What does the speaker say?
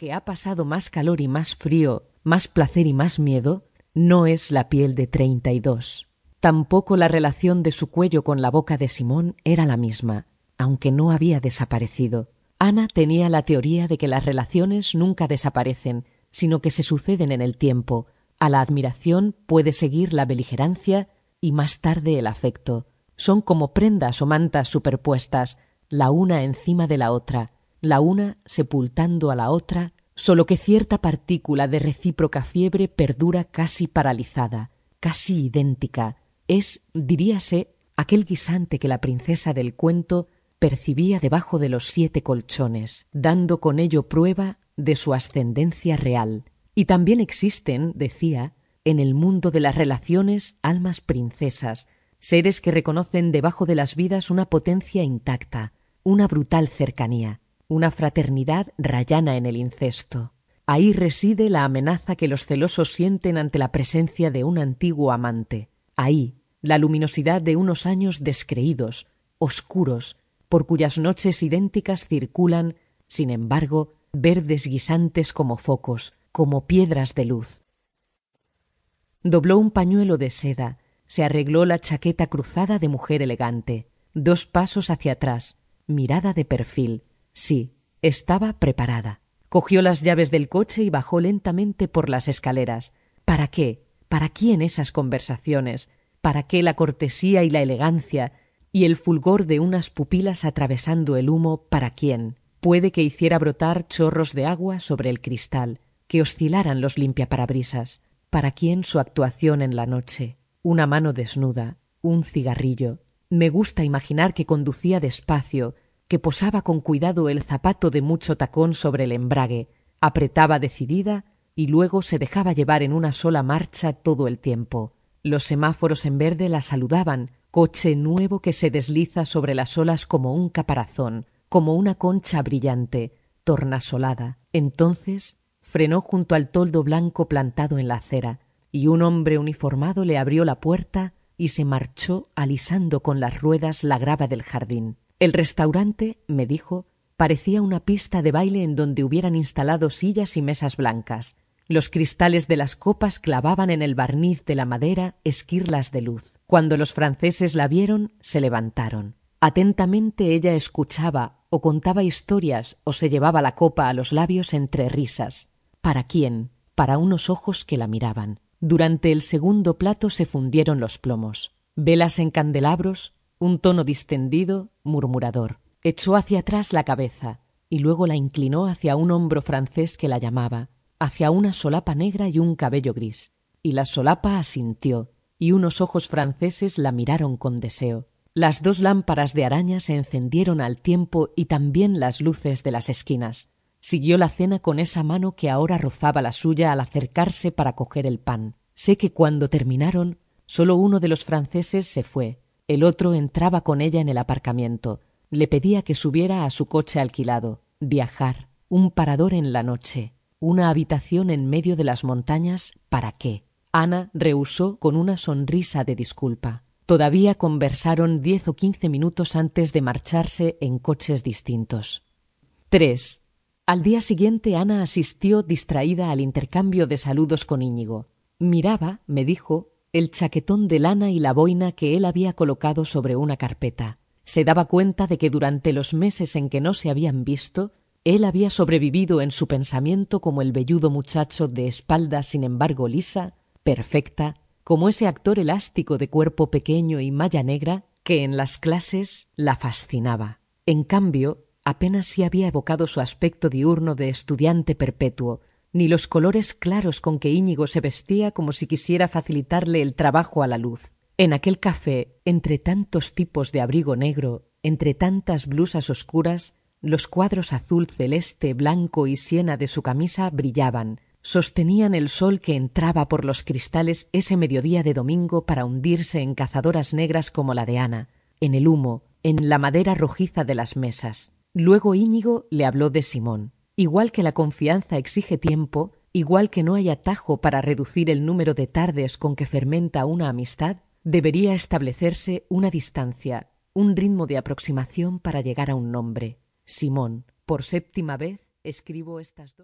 que ha pasado más calor y más frío, más placer y más miedo, no es la piel de treinta y dos. Tampoco la relación de su cuello con la boca de Simón era la misma, aunque no había desaparecido. Ana tenía la teoría de que las relaciones nunca desaparecen, sino que se suceden en el tiempo. A la admiración puede seguir la beligerancia y más tarde el afecto. Son como prendas o mantas superpuestas, la una encima de la otra, la una sepultando a la otra, solo que cierta partícula de recíproca fiebre perdura casi paralizada, casi idéntica. Es, diríase, aquel guisante que la princesa del cuento percibía debajo de los siete colchones, dando con ello prueba de su ascendencia real. Y también existen, decía, en el mundo de las relaciones almas princesas, seres que reconocen debajo de las vidas una potencia intacta, una brutal cercanía, una fraternidad rayana en el incesto. Ahí reside la amenaza que los celosos sienten ante la presencia de un antiguo amante. Ahí, la luminosidad de unos años descreídos, oscuros, por cuyas noches idénticas circulan, sin embargo, verdes guisantes como focos, como piedras de luz. Dobló un pañuelo de seda, se arregló la chaqueta cruzada de mujer elegante, dos pasos hacia atrás, mirada de perfil. Sí, estaba preparada. Cogió las llaves del coche y bajó lentamente por las escaleras. ¿Para qué? ¿Para quién esas conversaciones? ¿Para qué la cortesía y la elegancia y el fulgor de unas pupilas atravesando el humo? ¿Para quién? Puede que hiciera brotar chorros de agua sobre el cristal, que oscilaran los limpiaparabrisas. ¿Para quién su actuación en la noche? Una mano desnuda, un cigarrillo. Me gusta imaginar que conducía despacio, que posaba con cuidado el zapato de mucho tacón sobre el embrague, apretaba decidida y luego se dejaba llevar en una sola marcha todo el tiempo. Los semáforos en verde la saludaban, coche nuevo que se desliza sobre las olas como un caparazón, como una concha brillante, tornasolada. Entonces frenó junto al toldo blanco plantado en la acera, y un hombre uniformado le abrió la puerta y se marchó alisando con las ruedas la grava del jardín. El restaurante, me dijo, parecía una pista de baile en donde hubieran instalado sillas y mesas blancas. Los cristales de las copas clavaban en el barniz de la madera esquirlas de luz. Cuando los franceses la vieron, se levantaron. Atentamente ella escuchaba o contaba historias o se llevaba la copa a los labios entre risas. ¿Para quién? Para unos ojos que la miraban. Durante el segundo plato se fundieron los plomos. Velas en candelabros, un tono distendido, murmurador. Echó hacia atrás la cabeza y luego la inclinó hacia un hombro francés que la llamaba, hacia una solapa negra y un cabello gris. Y la solapa asintió, y unos ojos franceses la miraron con deseo. Las dos lámparas de araña se encendieron al tiempo y también las luces de las esquinas. Siguió la cena con esa mano que ahora rozaba la suya al acercarse para coger el pan. Sé que cuando terminaron, solo uno de los franceses se fue, el otro entraba con ella en el aparcamiento. Le pedía que subiera a su coche alquilado. Viajar. Un parador en la noche. Una habitación en medio de las montañas. ¿Para qué? Ana rehusó con una sonrisa de disculpa. Todavía conversaron diez o quince minutos antes de marcharse en coches distintos. 3. Al día siguiente Ana asistió distraída al intercambio de saludos con Íñigo. Miraba, me dijo, el chaquetón de lana y la boina que él había colocado sobre una carpeta. Se daba cuenta de que durante los meses en que no se habían visto, él había sobrevivido en su pensamiento como el velludo muchacho de espalda sin embargo lisa, perfecta, como ese actor elástico de cuerpo pequeño y malla negra que en las clases la fascinaba. En cambio, apenas si había evocado su aspecto diurno de estudiante perpetuo, ni los colores claros con que Íñigo se vestía como si quisiera facilitarle el trabajo a la luz. En aquel café, entre tantos tipos de abrigo negro, entre tantas blusas oscuras, los cuadros azul celeste, blanco y siena de su camisa brillaban, sostenían el sol que entraba por los cristales ese mediodía de domingo para hundirse en cazadoras negras como la de Ana, en el humo, en la madera rojiza de las mesas. Luego Íñigo le habló de Simón. Igual que la confianza exige tiempo, igual que no hay atajo para reducir el número de tardes con que fermenta una amistad, debería establecerse una distancia, un ritmo de aproximación para llegar a un nombre. Simón, por séptima vez escribo estas dos